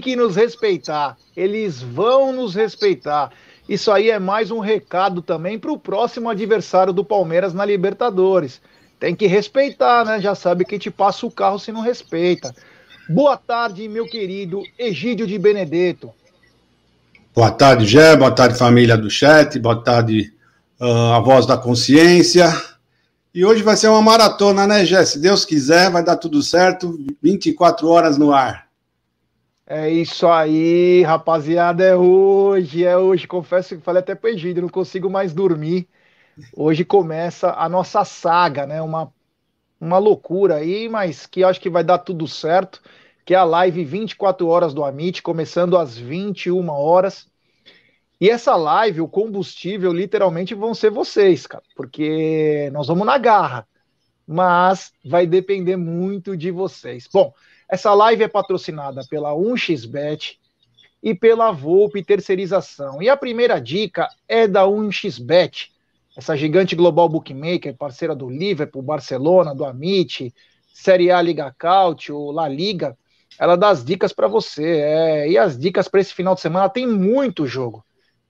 Têm que nos respeitar, eles vão nos respeitar. Isso aí é mais um recado também para o próximo adversário do Palmeiras na Libertadores. Tem que respeitar, né? Já sabe que te passa o carro se não respeita. Boa tarde, meu querido Egídio de Benedetto. Boa tarde, Gé. Boa tarde, família do chat. Boa tarde, uh, a voz da consciência. E hoje vai ser uma maratona, né, Gé? Se Deus quiser, vai dar tudo certo. 24 horas no ar. É isso aí, rapaziada. É hoje, é hoje. Confesso que falei até pro não consigo mais dormir. Hoje começa a nossa saga, né? Uma, uma loucura aí, mas que acho que vai dar tudo certo. Que é a live 24 horas do Amit, começando às 21 horas. E essa live, o combustível, literalmente vão ser vocês, cara, porque nós vamos na garra. Mas vai depender muito de vocês. Bom, essa live é patrocinada pela 1xBet e pela Volpe Terceirização. E a primeira dica é da 1xBet, essa gigante global bookmaker, parceira do Liverpool, Barcelona, do Amit, Série A Liga Cautio, La Liga. Ela dá as dicas para você. É, e as dicas para esse final de semana tem muito jogo.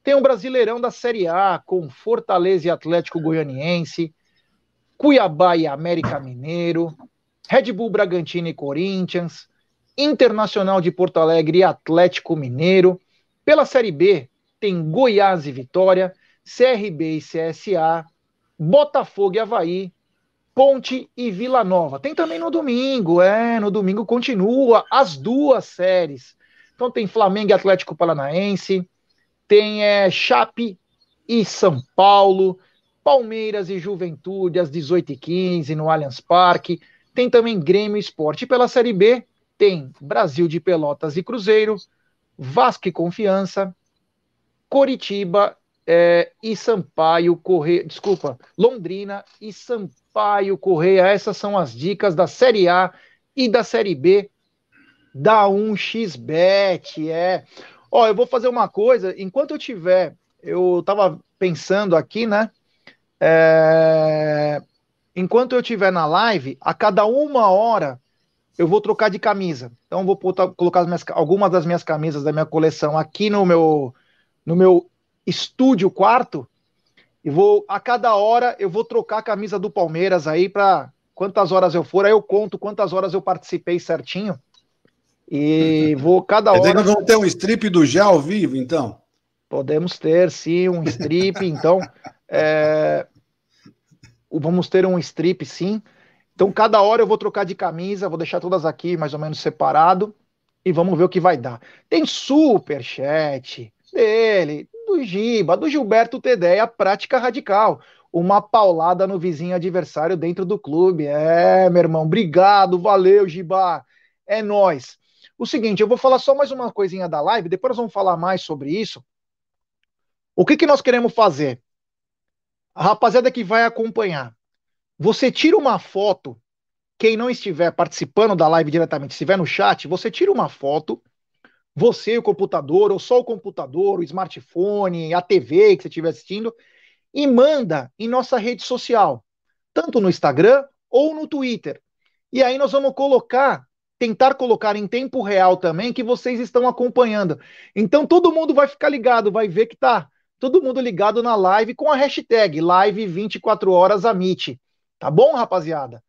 Tem um Brasileirão da Série A com Fortaleza e Atlético Goianiense, Cuiabá e América Mineiro, Red Bull Bragantino e Corinthians, Internacional de Porto Alegre e Atlético Mineiro. Pela Série B, tem Goiás e Vitória, CRB e CSA, Botafogo e Havaí, Ponte e Vila Nova. Tem também no domingo, é, no domingo continua as duas séries. Então tem Flamengo e Atlético Paranaense, tem é, Chape e São Paulo, Palmeiras e Juventude às 18h15 no Allianz Parque, tem também Grêmio Esporte. pela Série B, tem Brasil de Pelotas e Cruzeiro, Vasco e Confiança, Coritiba é, e Sampaio Correia. Desculpa, Londrina e Sampaio Correia. Essas são as dicas da Série A e da Série B da 1xBet. É. Ó, eu vou fazer uma coisa. Enquanto eu tiver, eu tava pensando aqui, né? É, enquanto eu estiver na live, a cada uma hora eu vou trocar de camisa. Então vou botar, colocar minhas, algumas das minhas camisas da minha coleção aqui no meu no meu estúdio quarto e vou a cada hora eu vou trocar a camisa do Palmeiras aí para quantas horas eu for, aí eu conto quantas horas eu participei certinho. E vou cada hora. Nós vamos ter um strip do já ao vivo, então? Podemos ter, sim, um strip. então, é, vamos ter um strip sim. Então, cada hora eu vou trocar de camisa, vou deixar todas aqui mais ou menos separado e vamos ver o que vai dar. Tem super chat dele, do Giba, do Gilberto Tedeia, prática radical. Uma paulada no vizinho adversário dentro do clube. É, meu irmão, obrigado, valeu, Giba. É nós. O seguinte, eu vou falar só mais uma coisinha da live, depois nós vamos falar mais sobre isso. O que, que nós queremos fazer? Rapaziada que vai acompanhar, você tira uma foto, quem não estiver participando da live diretamente, estiver no chat, você tira uma foto, você, o computador, ou só o computador, o smartphone, a TV que você estiver assistindo, e manda em nossa rede social, tanto no Instagram ou no Twitter. E aí nós vamos colocar, tentar colocar em tempo real também que vocês estão acompanhando. Então todo mundo vai ficar ligado, vai ver que tá todo mundo ligado na live com a hashtag live 24 horas Amit. Tá bom, rapaziada?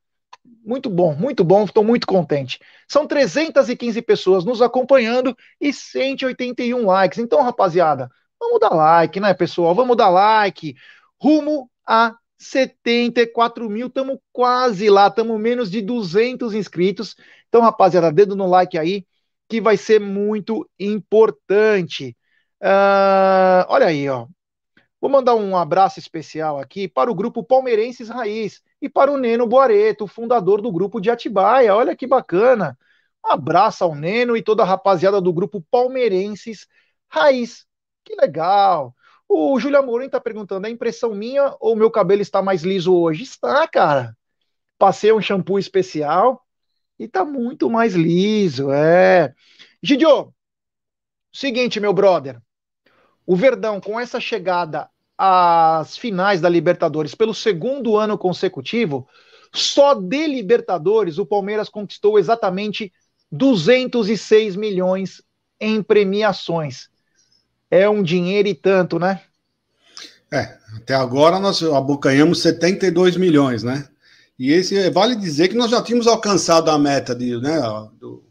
Muito bom, muito bom, estou muito contente. São 315 pessoas nos acompanhando e 181 likes. Então, rapaziada, vamos dar like, né, pessoal? Vamos dar like. Rumo a 74 mil, estamos quase lá, estamos menos de 200 inscritos. Então, rapaziada, dedo no like aí, que vai ser muito importante. Uh, olha aí, ó. Vou mandar um abraço especial aqui para o grupo Palmeirenses Raiz e para o Neno Boareto, fundador do grupo de Atibaia. Olha que bacana. Um abraço ao Neno e toda a rapaziada do grupo Palmeirenses Raiz. Que legal. O Júlio Amorim está perguntando: é impressão minha ou meu cabelo está mais liso hoje? Está, cara. Passei um shampoo especial e tá muito mais liso, é. Gidio, seguinte, meu brother. O Verdão, com essa chegada às finais da Libertadores pelo segundo ano consecutivo, só de Libertadores o Palmeiras conquistou exatamente 206 milhões em premiações. É um dinheiro e tanto, né? É, até agora nós abocanhamos 72 milhões, né? E esse vale dizer que nós já tínhamos alcançado a meta de, né, do,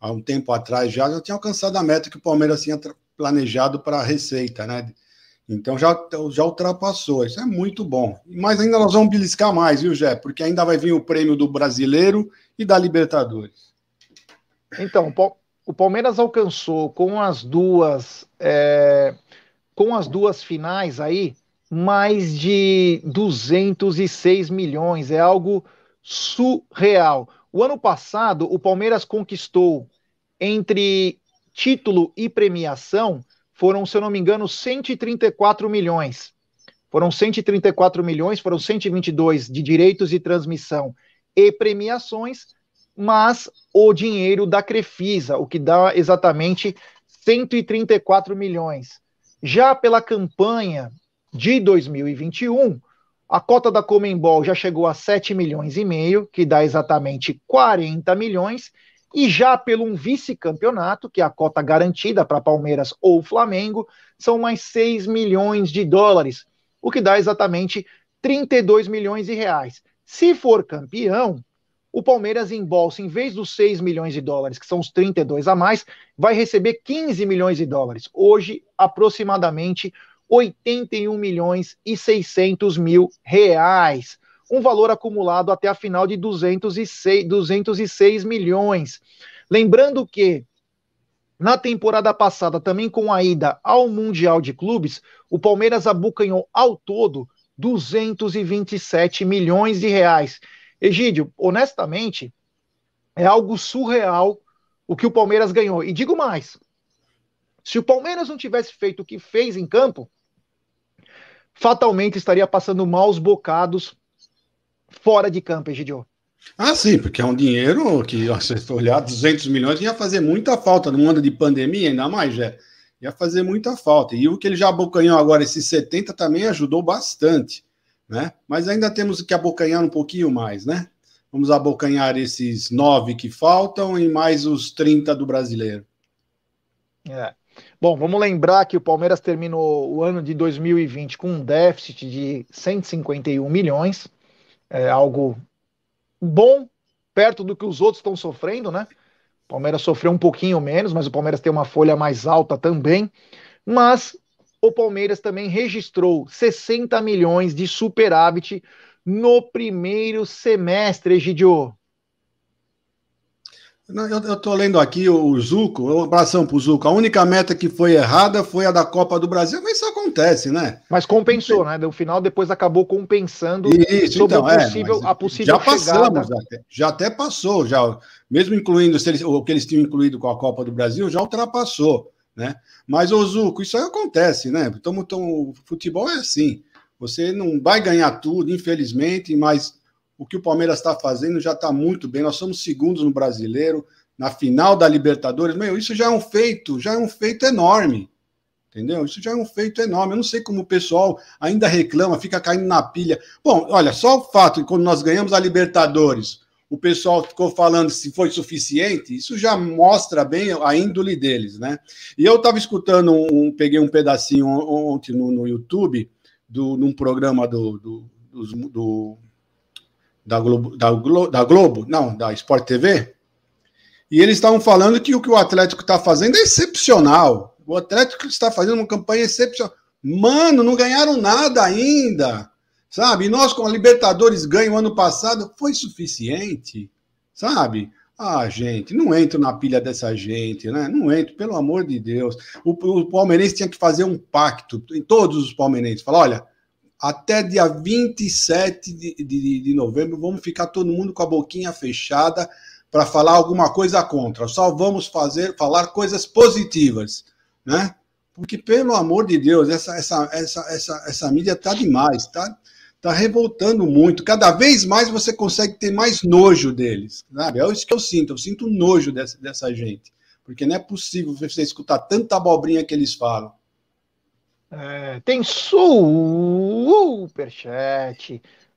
há um tempo atrás já, já tinha alcançado a meta que o Palmeiras tinha planejado para a receita, né? Então já, já ultrapassou, isso é muito bom. Mas ainda nós vamos beliscar mais, viu, Jé? Porque ainda vai vir o prêmio do brasileiro e da Libertadores. Então, o Palmeiras alcançou com as duas é, com as duas finais aí mais de 206 milhões, é algo surreal. O ano passado, o Palmeiras conquistou entre título e premiação foram, se eu não me engano, 134 milhões. Foram 134 milhões, foram 122 de direitos de transmissão e premiações, mas o dinheiro da Crefisa, o que dá exatamente 134 milhões. Já pela campanha de 2021, a cota da Comembol já chegou a 7 milhões e meio, que dá exatamente 40 milhões, e já pelo um vice-campeonato, que é a cota garantida para Palmeiras ou Flamengo, são mais 6 milhões de dólares, o que dá exatamente 32 milhões de reais. Se for campeão, o Palmeiras embolsa, em vez dos 6 milhões de dólares, que são os 32 a mais, vai receber 15 milhões de dólares. Hoje, aproximadamente 81 milhões e 600 mil reais um valor acumulado até a final de 206, 206 milhões. Lembrando que na temporada passada, também com a ida ao Mundial de Clubes, o Palmeiras abocanhou ao todo 227 milhões de reais. Egídio, honestamente, é algo surreal o que o Palmeiras ganhou. E digo mais: se o Palmeiras não tivesse feito o que fez em campo, fatalmente estaria passando maus bocados fora de campo, Egidio? Ah, sim, porque é um dinheiro que, se você olhar, 200 milhões ia fazer muita falta no ano de pandemia, ainda mais, já. Ia fazer muita falta. E o que ele já abocanhou agora, esses 70, também ajudou bastante, né? Mas ainda temos que abocanhar um pouquinho mais, né? Vamos abocanhar esses nove que faltam e mais os 30 do brasileiro. É. Bom, vamos lembrar que o Palmeiras terminou o ano de 2020 com um déficit de 151 milhões é algo bom, perto do que os outros estão sofrendo, né? O Palmeiras sofreu um pouquinho menos, mas o Palmeiras tem uma folha mais alta também. Mas o Palmeiras também registrou 60 milhões de superávit no primeiro semestre, Egidio. Eu estou lendo aqui o Zuco, um abração para o Zuco. A única meta que foi errada foi a da Copa do Brasil, mas isso acontece, né? Mas compensou, né? No final, depois acabou compensando isso, sobre então, possível, é, a possível já passamos, até, já até passou, já mesmo incluindo eles, o que eles tinham incluído com a Copa do Brasil, já ultrapassou, né? Mas, o Zuco, isso aí acontece, né? Então, então, futebol é assim. Você não vai ganhar tudo, infelizmente, mas o que o Palmeiras está fazendo já está muito bem. Nós somos segundos no brasileiro, na final da Libertadores. Meu, isso já é um feito, já é um feito enorme. Entendeu? Isso já é um feito enorme. Eu não sei como o pessoal ainda reclama, fica caindo na pilha. Bom, olha, só o fato de quando nós ganhamos a Libertadores, o pessoal ficou falando se foi suficiente, isso já mostra bem a índole deles, né? E eu estava escutando, um, peguei um pedacinho ontem no, no YouTube, do, num programa do, do, do, do da, Globo, da, Globo, da Globo, não, da Sport TV, e eles estavam falando que o que o Atlético está fazendo é excepcional. O Atlético está fazendo uma campanha excepcional. Mano, não ganharam nada ainda. Sabe? E nós, com a Libertadores ganho ano passado, foi suficiente. Sabe? Ah, gente, não entro na pilha dessa gente, né? Não entro, pelo amor de Deus. O, o palmeirense tinha que fazer um pacto, em todos os palmeirenses. Falar, olha, até dia 27 de, de, de novembro, vamos ficar todo mundo com a boquinha fechada para falar alguma coisa contra. Só vamos fazer, falar coisas positivas, né? Porque, pelo amor de Deus, essa, essa, essa, essa, essa mídia tá demais, tá? Tá revoltando muito. Cada vez mais você consegue ter mais nojo deles, sabe? É isso que eu sinto. Eu sinto nojo dessa, dessa gente. Porque não é possível você escutar tanta abobrinha que eles falam. É, tem superchat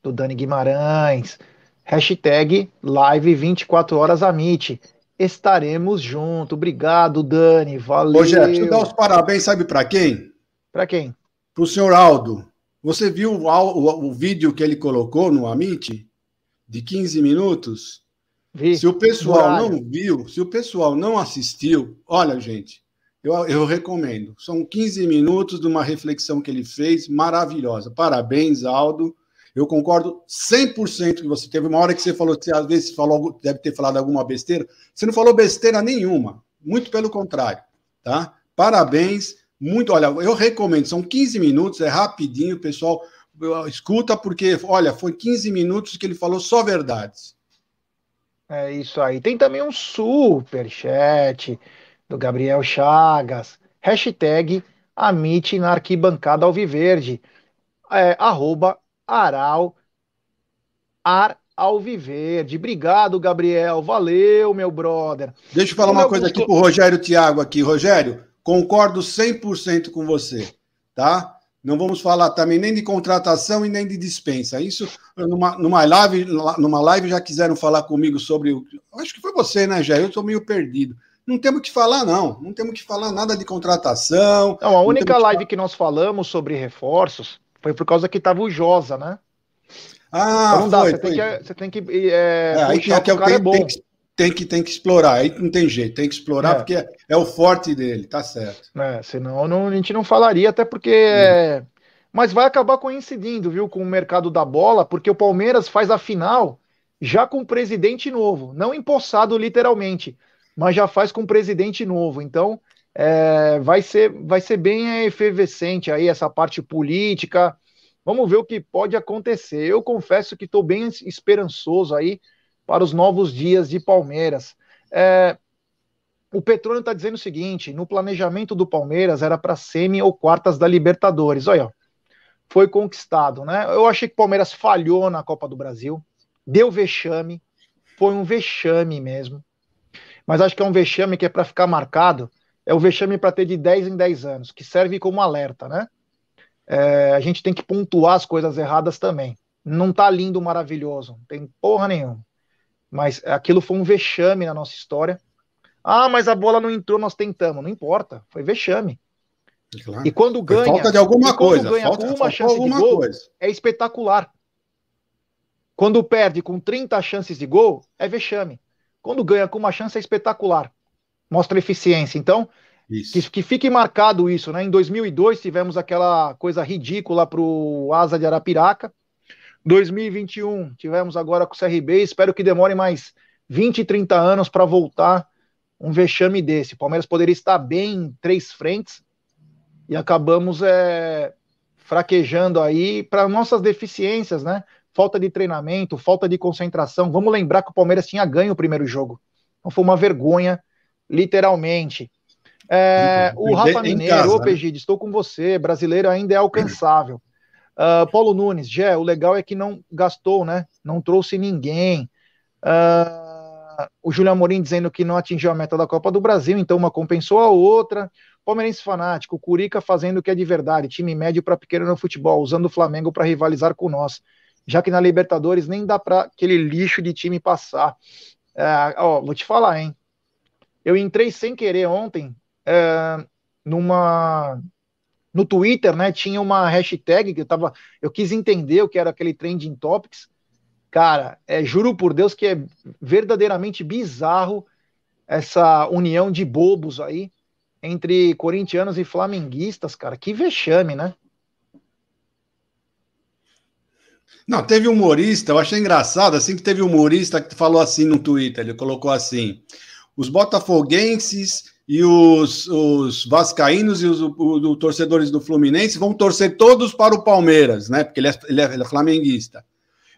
do Dani Guimarães. Hashtag live 24 horas Amit. Estaremos juntos. Obrigado, Dani. Valeu. Rogério, deixa eu dar os parabéns, sabe para quem? Para quem? Para o senhor Aldo. Você viu o, o, o, vídeo que ele colocou no Amit? De 15 minutos? Vi. Se o pessoal não viu, se o pessoal não assistiu, olha, gente, eu, eu recomendo. São 15 minutos de uma reflexão que ele fez, maravilhosa. Parabéns, Aldo. Eu concordo 100% que você teve uma hora que você falou, que às vezes falou, deve ter falado alguma besteira. Você não falou besteira nenhuma, muito pelo contrário, tá? Parabéns, muito. Olha, eu recomendo, são 15 minutos, é rapidinho, pessoal. Escuta, porque, olha, foi 15 minutos que ele falou só verdades. É isso aí. Tem também um super chat do Gabriel Chagas. Hashtag Amite na arquibancada alviverde. É, arroba Aral Ar Alviverde. Obrigado, Gabriel. Valeu, meu brother. Deixa eu falar uma coisa aqui pro Rogério Thiago aqui. Rogério, concordo 100% com você, tá? Não vamos falar também nem de contratação e nem de dispensa. Isso, numa, numa, live, numa live já quiseram falar comigo sobre. Acho que foi você, né, Jair? Eu estou meio perdido. Não temos que falar, não. Não temos que falar nada de contratação. Não, a única live que... que nós falamos sobre reforços foi por causa que tava o Josa, né? Ah, então não dá, foi, você, foi. Tem que, você tem que. É, é, aí é que o cara é bom. Tem que, tem que, tem que explorar, aí não tem jeito, tem que explorar é. porque é, é, o forte dele, tá certo. É, senão não, a gente não falaria, até porque. É... Mas vai acabar coincidindo, viu, com o mercado da bola, porque o Palmeiras faz a final já com o presidente novo, não empossado literalmente, mas já faz com o presidente novo. Então, é, vai, ser, vai ser bem efervescente aí essa parte política. Vamos ver o que pode acontecer. Eu confesso que estou bem esperançoso aí para os novos dias de Palmeiras. É, o Petrônio está dizendo o seguinte: no planejamento do Palmeiras era para semi ou quartas da Libertadores. Olha, foi conquistado, né? Eu achei que o Palmeiras falhou na Copa do Brasil, deu vexame, foi um vexame mesmo. Mas acho que é um vexame que é para ficar marcado é o vexame para ter de 10 em 10 anos, que serve como alerta, né? É, a gente tem que pontuar as coisas erradas também. Não tá lindo, maravilhoso, não tem porra nenhuma. Mas aquilo foi um vexame na nossa história. Ah, mas a bola não entrou, nós tentamos. Não importa, foi vexame. Claro. E quando ganha, falta de alguma coisa, ganha falta, uma chance de gol, coisa. é espetacular. Quando perde com 30 chances de gol, é vexame. Quando ganha com uma chance, é espetacular mostra eficiência. Então, que, que, fique marcado isso, né? Em 2002 tivemos aquela coisa ridícula para o Asa de Arapiraca. 2021 tivemos agora com o CRB. Espero que demore mais 20, 30 anos para voltar um vexame desse. O Palmeiras poderia estar bem em três frentes e acabamos é, fraquejando aí para nossas deficiências, né? Falta de treinamento, falta de concentração. Vamos lembrar que o Palmeiras tinha ganho o primeiro jogo. Então foi uma vergonha literalmente. É, o Rafa Mineiro, ô né? estou com você, brasileiro ainda é alcançável. Uh, Paulo Nunes, Gé, o legal é que não gastou, né? Não trouxe ninguém. Uh, o Júlio Amorim dizendo que não atingiu a meta da Copa do Brasil, então uma compensou a outra. Palmeirense fanático, Curica fazendo o que é de verdade, time médio para pequeno no futebol, usando o Flamengo para rivalizar com nós. Já que na Libertadores nem dá para aquele lixo de time passar. É, ó, vou te falar, hein? Eu entrei sem querer ontem é, numa no Twitter, né? Tinha uma hashtag que eu tava, eu quis entender o que era aquele trending topics. Cara, é, juro por Deus que é verdadeiramente bizarro essa união de bobos aí entre corintianos e flamenguistas, cara. Que vexame, né? Não, teve humorista, eu achei engraçado, assim que teve humorista que falou assim no Twitter, ele colocou assim: os botafoguenses e os, os vascaínos e os, os, torcedores do Fluminense vão torcer todos para o Palmeiras, né? Porque ele é, ele é, ele é flamenguista.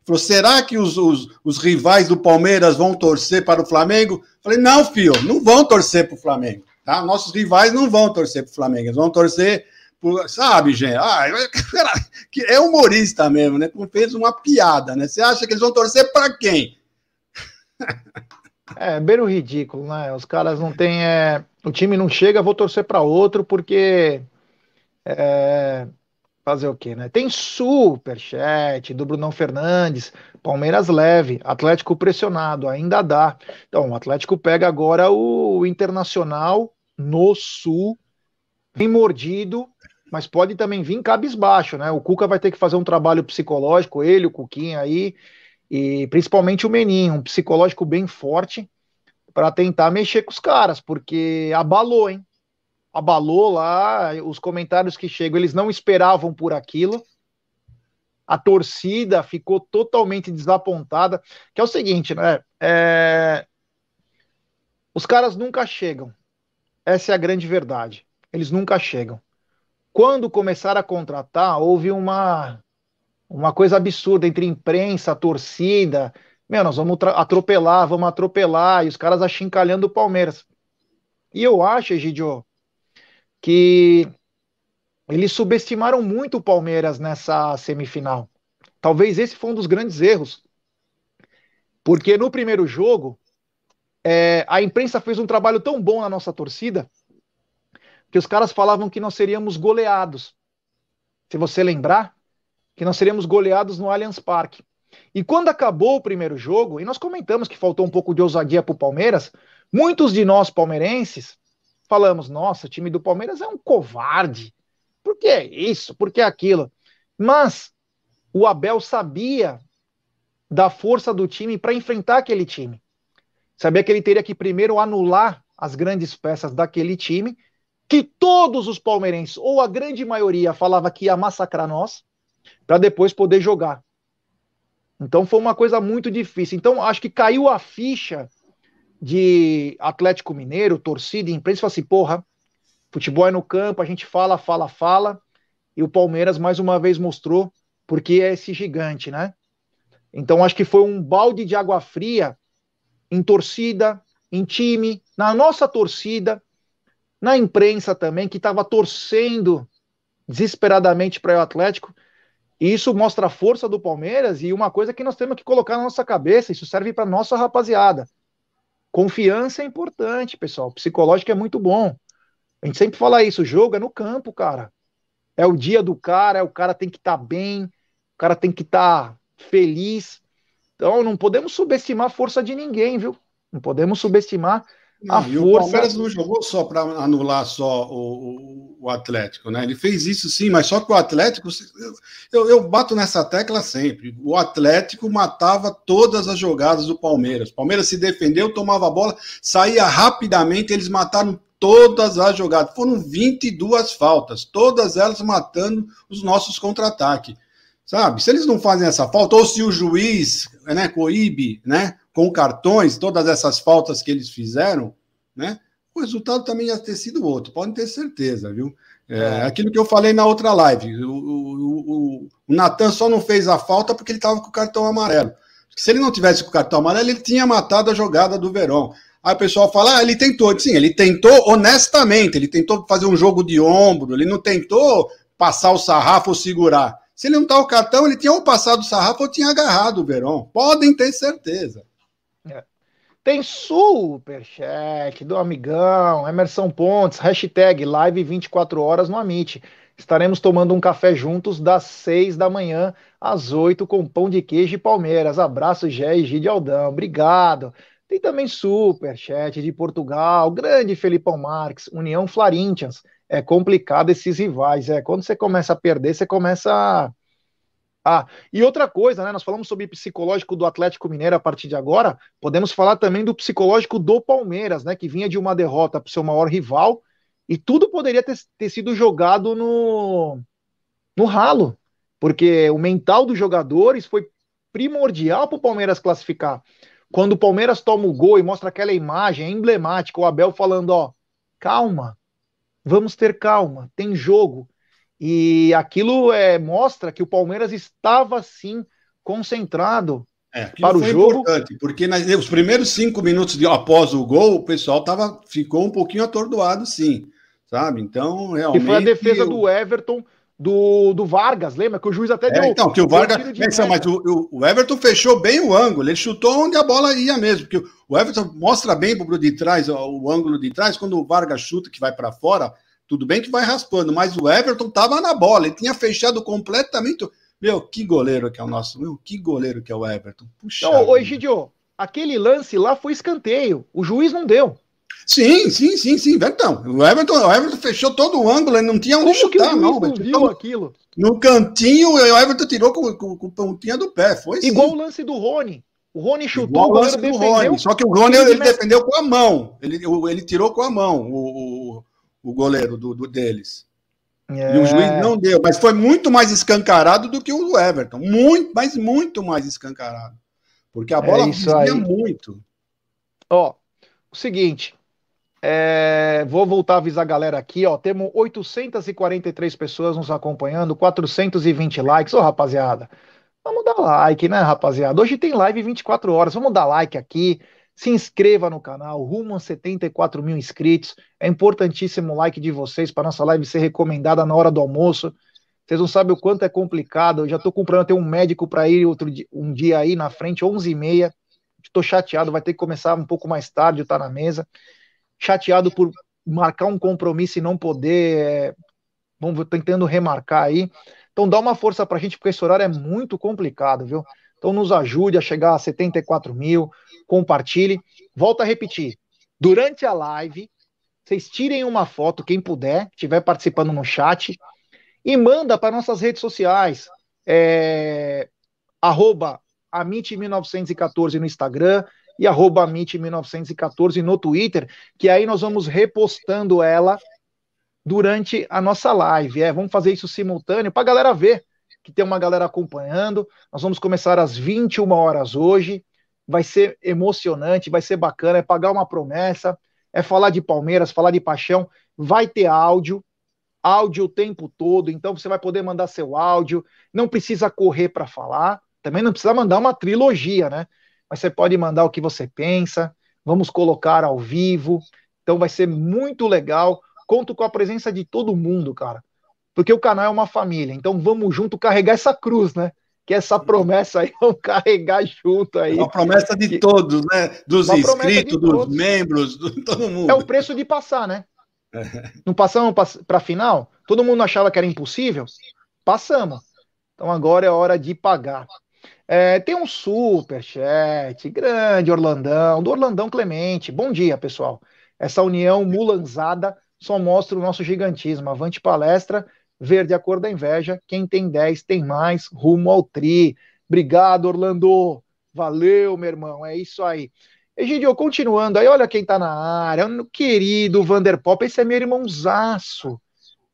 Falou, será que os, os, os, rivais do Palmeiras vão torcer para o Flamengo? Falei, não, filho, não vão torcer para o Flamengo, tá? Nossos rivais não vão torcer para o Flamengo, eles vão torcer sabe, gente? Ah, é humorista mesmo, né? Fez uma piada, né? Você acha que eles vão torcer para quem? É, beiro ridículo, né? Os caras não têm. É... O time não chega, vou torcer para outro, porque. É... Fazer o quê, né? Tem superchat do Brunão Fernandes, Palmeiras leve, Atlético pressionado, ainda dá. Então, o Atlético pega agora o Internacional no Sul, bem mordido, mas pode também vir cabisbaixo, né? O Cuca vai ter que fazer um trabalho psicológico, ele, o Cuquinha aí, e principalmente o Meninho, um psicológico bem forte para tentar mexer com os caras, porque abalou, hein? Abalou lá, os comentários que chegam, eles não esperavam por aquilo. A torcida ficou totalmente desapontada, que é o seguinte, né? É... Os caras nunca chegam. Essa é a grande verdade. Eles nunca chegam. Quando começaram a contratar, houve uma, uma coisa absurda entre imprensa, torcida. Meu, nós vamos atropelar, vamos atropelar, e os caras achincalhando o Palmeiras. E eu acho, Egidio, que eles subestimaram muito o Palmeiras nessa semifinal. Talvez esse foi um dos grandes erros. Porque no primeiro jogo, é, a imprensa fez um trabalho tão bom na nossa torcida que os caras falavam que nós seríamos goleados. Se você lembrar, que nós seríamos goleados no Allianz Parque. E quando acabou o primeiro jogo, e nós comentamos que faltou um pouco de ousadia para o Palmeiras, muitos de nós palmeirenses falamos: nossa, o time do Palmeiras é um covarde. Por que isso? Por que aquilo? Mas o Abel sabia da força do time para enfrentar aquele time. Sabia que ele teria que primeiro anular as grandes peças daquele time que todos os palmeirenses, ou a grande maioria, falava que ia massacrar nós, para depois poder jogar. Então foi uma coisa muito difícil. Então acho que caiu a ficha de Atlético Mineiro, torcida e imprensa, assim, porra, futebol é no campo, a gente fala, fala, fala, e o Palmeiras mais uma vez mostrou porque é esse gigante, né? Então acho que foi um balde de água fria em torcida, em time, na nossa torcida, na imprensa também, que estava torcendo desesperadamente para o Atlético. E isso mostra a força do Palmeiras e uma coisa que nós temos que colocar na nossa cabeça, isso serve para nossa rapaziada. Confiança é importante, pessoal. Psicológico é muito bom. A gente sempre fala isso, o jogo é no campo, cara. É o dia do cara, o cara tem que estar tá bem, o cara tem que estar tá feliz. Então não podemos subestimar a força de ninguém, viu? Não podemos subestimar não, e força... o Palmeiras não jogou só para anular só o, o, o, Atlético, né? Ele fez isso sim, mas só que o Atlético, eu, eu bato nessa tecla sempre. O Atlético matava todas as jogadas do Palmeiras. O Palmeiras se defendeu, tomava a bola, saía rapidamente, eles mataram todas as jogadas. Foram 22 faltas, todas elas matando os nossos contra-ataques. Sabe? Se eles não fazem essa falta, ou se o juiz né, coíbe, né? Com cartões, todas essas faltas que eles fizeram, né? O resultado também ia ter sido outro, podem ter certeza, viu? É, é. aquilo que eu falei na outra live. O, o, o, o Natan só não fez a falta porque ele estava com o cartão amarelo. Se ele não tivesse com o cartão amarelo, ele tinha matado a jogada do Verão. Aí o pessoal fala, ah, ele tentou. Sim, ele tentou honestamente, ele tentou fazer um jogo de ombro, ele não tentou passar o sarrafo ou segurar. Se ele não tá o cartão, ele tinha ou passado o sarrafo ou tinha agarrado o Verão. Podem ter certeza. Tem superchat do amigão, Emerson Pontes, hashtag live 24 horas no Amit. Estaremos tomando um café juntos das 6 da manhã às 8 com pão de queijo e Palmeiras. Abraço, Gé e Gide Aldão. Obrigado. Tem também super chat de Portugal, grande Felipão Marques, União Florentians. É complicado esses rivais. É quando você começa a perder, você começa ah, e outra coisa, né? Nós falamos sobre psicológico do Atlético Mineiro a partir de agora. Podemos falar também do psicológico do Palmeiras, né? Que vinha de uma derrota para o seu maior rival e tudo poderia ter, ter sido jogado no, no ralo, porque o mental dos jogadores foi primordial para o Palmeiras classificar. Quando o Palmeiras toma o gol e mostra aquela imagem emblemática, o Abel falando: ó, calma, vamos ter calma, tem jogo. E aquilo é, mostra que o Palmeiras estava sim concentrado é, para o jogo. Porque nas, os primeiros cinco minutos de, após o gol, o pessoal tava, ficou um pouquinho atordoado, sim sabe? Então, realmente. E foi a defesa eu... do Everton. Do, do Vargas, lembra? Que o juiz até é, deu. Então, que o Vargas. Pensa, mas o, o, Everton fechou bem o ângulo, ele chutou onde a bola ia mesmo. Porque o Everton mostra bem pro de trás, o ângulo de trás, quando o Vargas chuta que vai para fora, tudo bem que vai raspando, mas o Everton tava na bola, ele tinha fechado completamente. Meu, que goleiro que é o nosso, meu, que goleiro que é o Everton. Puxa. Não, ô, Egidio, aquele lance lá foi escanteio, o juiz não deu. Sim, sim, sim, sim. Então, o Everton, o Everton fechou todo o ângulo, ele não tinha onde Como chutar, não. não viu aquilo? No cantinho, o Everton tirou com, com, com pontinha do pé. Foi Igual sim. o lance do Rony. O Rony chutou, Igual o lance do Rony. Só que o Rony ele, ele defendeu com a mão. Ele, ele tirou com a mão o, o, o goleiro do, do deles. É. E o juiz não deu, mas foi muito mais escancarado do que o do Everton. Muito, mas muito mais escancarado. Porque a bola é muito. Ó, o seguinte, é, vou voltar a avisar a galera aqui, ó. Temos 843 pessoas nos acompanhando, 420 likes. Ô, rapaziada, vamos dar like, né, rapaziada? Hoje tem live 24 horas. Vamos dar like aqui. Se inscreva no canal, rumo a 74 mil inscritos. É importantíssimo o like de vocês para nossa live ser recomendada na hora do almoço. Vocês não sabem o quanto é complicado. Eu já estou comprando até um médico para ir outro dia, um dia aí na frente, 11h30. Estou chateado, vai ter que começar um pouco mais tarde, estar na mesa chateado por marcar um compromisso e não poder. É, vamos tentando remarcar aí. Então dá uma força para a gente, porque esse horário é muito complicado, viu? Então nos ajude a chegar a 74 mil, compartilhe. Volto a repetir, durante a live, vocês tirem uma foto, quem puder, estiver participando no chat, e manda para nossas redes sociais. É, arroba Amit1914 no Instagram, e arroba Amit1914 no Twitter, que aí nós vamos repostando ela durante a nossa live. É, vamos fazer isso simultâneo para a galera ver que tem uma galera acompanhando. Nós vamos começar às 21 horas hoje. Vai ser emocionante, vai ser bacana, é pagar uma promessa, é falar de Palmeiras, falar de paixão. Vai ter áudio, áudio o tempo todo, então você vai poder mandar seu áudio, não precisa correr para falar, também não precisa mandar uma trilogia, né? mas você pode mandar o que você pensa, vamos colocar ao vivo. Então vai ser muito legal. Conto com a presença de todo mundo, cara. Porque o canal é uma família. Então vamos junto carregar essa cruz, né? Que essa promessa aí, vamos carregar junto aí. É uma promessa de todos, né? Dos inscritos, dos todos. membros, de todo mundo. É o preço de passar, né? É. Não passamos para a final? Todo mundo achava que era impossível? Passamos. Então agora é hora de pagar. É, tem um super chat, grande Orlandão, do Orlandão Clemente. Bom dia, pessoal. Essa união mulanzada só mostra o nosso gigantismo. Avante palestra, verde a cor da inveja. Quem tem 10 tem mais, rumo ao tri. Obrigado, Orlando. Valeu, meu irmão. É isso aí. Egidio, continuando aí, olha quem tá na área, o querido Vanderpop, esse é meu irmãozaço.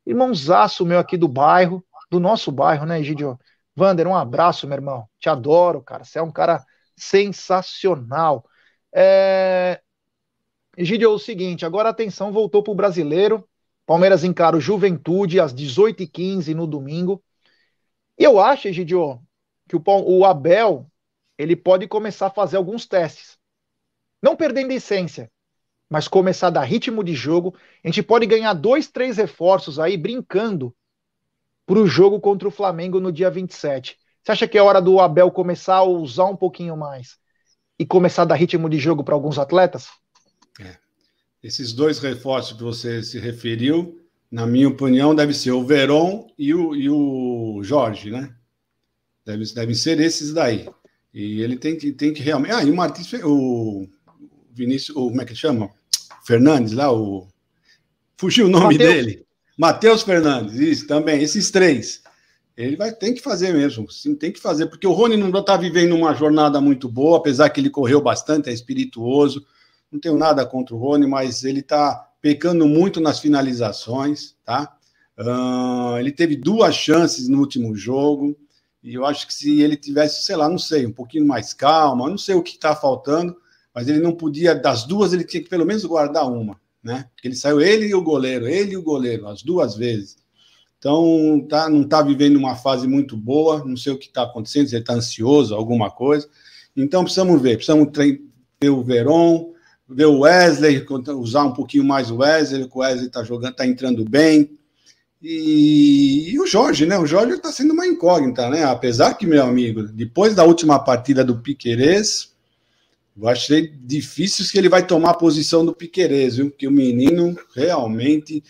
Irmãozaço meu aqui do bairro, do nosso bairro, né, Egidio? Vander, um abraço, meu irmão. Te adoro, cara. Você é um cara sensacional. É... Egidio, é o seguinte, agora atenção voltou para o brasileiro. Palmeiras encara o Juventude às 18h15 no domingo. E eu acho, Egidio, que o, o Abel ele pode começar a fazer alguns testes. Não perdendo a essência, mas começar a dar ritmo de jogo. A gente pode ganhar dois, três reforços aí brincando para o jogo contra o Flamengo no dia 27. Você acha que é hora do Abel começar a usar um pouquinho mais e começar a dar ritmo de jogo para alguns atletas? É. Esses dois reforços que você se referiu na minha opinião, deve ser o Veron e o, e o Jorge, né? Deve, devem ser esses daí. E ele tem que, tem que realmente. Ah, e o Martins, o Vinícius, o, como é que chama? Fernandes lá, o. Fugiu o nome Mateus. dele. Matheus Fernandes, isso também, esses três. Ele vai tem que fazer mesmo, sim, tem que fazer, porque o Rony não está vivendo uma jornada muito boa, apesar que ele correu bastante, é espirituoso. Não tenho nada contra o Rony, mas ele está pecando muito nas finalizações, tá? Uh, ele teve duas chances no último jogo, e eu acho que se ele tivesse, sei lá, não sei, um pouquinho mais calma, não sei o que está faltando, mas ele não podia, das duas, ele tinha que pelo menos guardar uma, né? Porque ele saiu ele e o goleiro, ele e o goleiro, as duas vezes. Então, tá, não está vivendo uma fase muito boa, não sei o que está acontecendo, se ele está ansioso, alguma coisa. Então, precisamos ver, precisamos ver o Veron, ver o Wesley, usar um pouquinho mais o Wesley, que o Wesley está jogando, está entrando bem. E, e, o Jorge, né? O Jorge está sendo uma incógnita, né? Apesar que, meu amigo, depois da última partida do Piquerez, eu achei difícil que ele vai tomar a posição do Piquerez, viu? Porque o menino realmente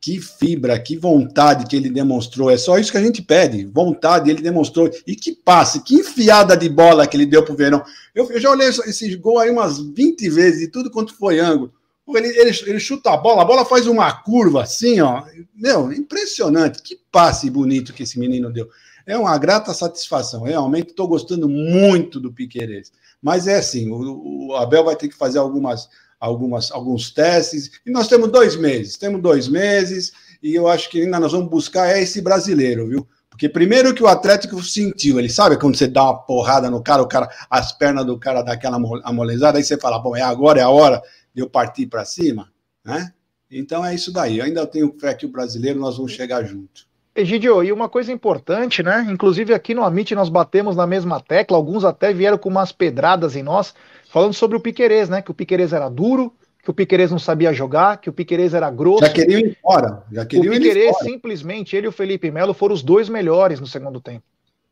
que fibra, que vontade que ele demonstrou. É só isso que a gente pede. Vontade, ele demonstrou. E que passe, que enfiada de bola que ele deu pro Verão. Eu, eu já olhei esse gol aí umas 20 vezes, e tudo quanto foi ângulo. Ele, ele, ele, chuta a bola, a bola faz uma curva assim, ó. Meu, impressionante. Que passe bonito que esse menino deu. É uma grata satisfação. Realmente estou gostando muito do Piqueires. Mas é assim, o, o, Abel vai ter que fazer algumas, algumas, alguns testes. E nós temos dois meses. Temos dois meses e eu acho que ainda nós vamos buscar é esse brasileiro, viu? Porque primeiro que o Atlético sentiu, ele sabe quando você dá uma porrada no cara, o cara, as pernas do cara dá aquela amolezada, aí você fala, bom, é agora, é a hora de eu partir para cima, né? Então é isso daí. Eu ainda tenho fé que o brasileiro nós vamos chegar junto. Egidio, e uma coisa importante, né? Inclusive aqui no Amit nós batemos na mesma tecla, alguns até vieram com umas pedradas em nós, falando sobre o Piquerez, né? Que o Piquerez era duro, que o Piquerez não sabia jogar, que o Piquerez era grosso. Já queriam ir embora. Já queriam o Piquerez, simplesmente, ele e o Felipe Melo foram os dois melhores no segundo tempo.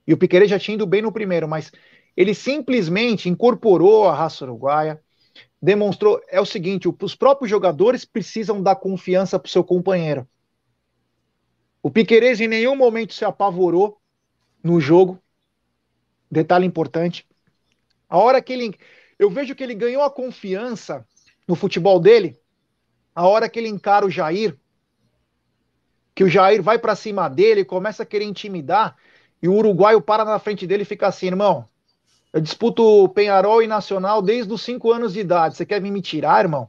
E o Piquerez já tinha ido bem no primeiro, mas ele simplesmente incorporou a raça uruguaia, demonstrou. É o seguinte: os próprios jogadores precisam dar confiança para o seu companheiro. O Piquerez em nenhum momento se apavorou no jogo. Detalhe importante. A hora que ele. Eu vejo que ele ganhou a confiança no futebol dele. A hora que ele encara o Jair. Que o Jair vai para cima dele, começa a querer intimidar. E o uruguaio para na frente dele e fica assim, irmão. Eu disputo Penharol e Nacional desde os 5 anos de idade. Você quer me tirar, irmão?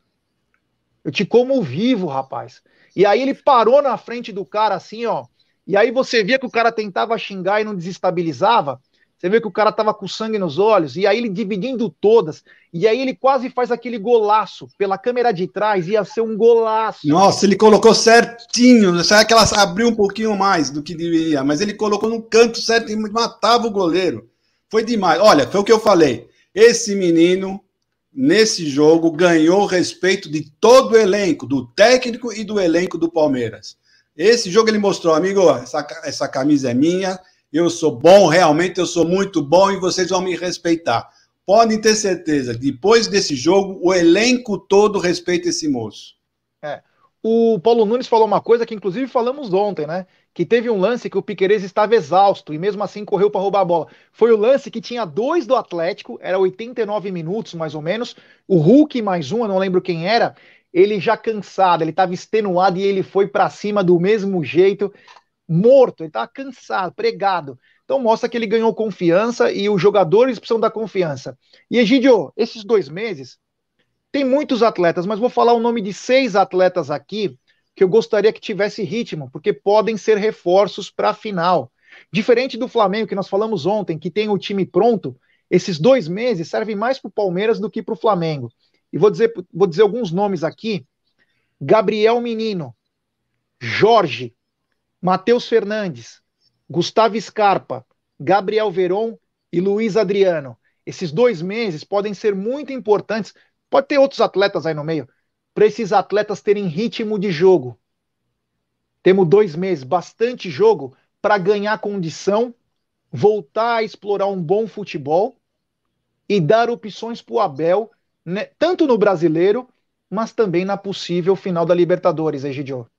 Eu te como vivo, rapaz. E aí ele parou na frente do cara assim, ó. E aí você via que o cara tentava xingar e não desestabilizava. Você vê que o cara tava com sangue nos olhos, e aí ele dividindo todas, e aí ele quase faz aquele golaço pela câmera de trás, ia ser um golaço. Nossa, ele colocou certinho, será que ela abriu um pouquinho mais do que deveria, mas ele colocou no canto certo e matava o goleiro. Foi demais. Olha, foi o que eu falei. Esse menino nesse jogo, ganhou respeito de todo o elenco, do técnico e do elenco do Palmeiras. Esse jogo ele mostrou, amigo, essa, essa camisa é minha, eu sou bom, realmente eu sou muito bom e vocês vão me respeitar. Podem ter certeza, depois desse jogo, o elenco todo respeita esse moço. É. O Paulo Nunes falou uma coisa que, inclusive, falamos ontem, né? Que teve um lance que o Piqueires estava exausto e mesmo assim correu para roubar a bola. Foi o lance que tinha dois do Atlético, era 89 minutos mais ou menos. O Hulk mais um, eu não lembro quem era, ele já cansado, ele estava extenuado e ele foi para cima do mesmo jeito, morto, ele estava cansado, pregado. Então mostra que ele ganhou confiança e os jogadores precisam da confiança. E Egidio, esses dois meses, tem muitos atletas, mas vou falar o nome de seis atletas aqui que eu gostaria que tivesse ritmo, porque podem ser reforços para a final. Diferente do Flamengo, que nós falamos ontem, que tem o time pronto, esses dois meses servem mais para o Palmeiras do que para o Flamengo. E vou dizer, vou dizer alguns nomes aqui: Gabriel Menino, Jorge, Matheus Fernandes, Gustavo Scarpa, Gabriel Veron e Luiz Adriano. Esses dois meses podem ser muito importantes Pode ter outros atletas aí no meio. Para esses atletas terem ritmo de jogo. Temos dois meses, bastante jogo para ganhar condição, voltar a explorar um bom futebol e dar opções para o Abel, né, tanto no brasileiro, mas também na possível final da Libertadores, Egidio.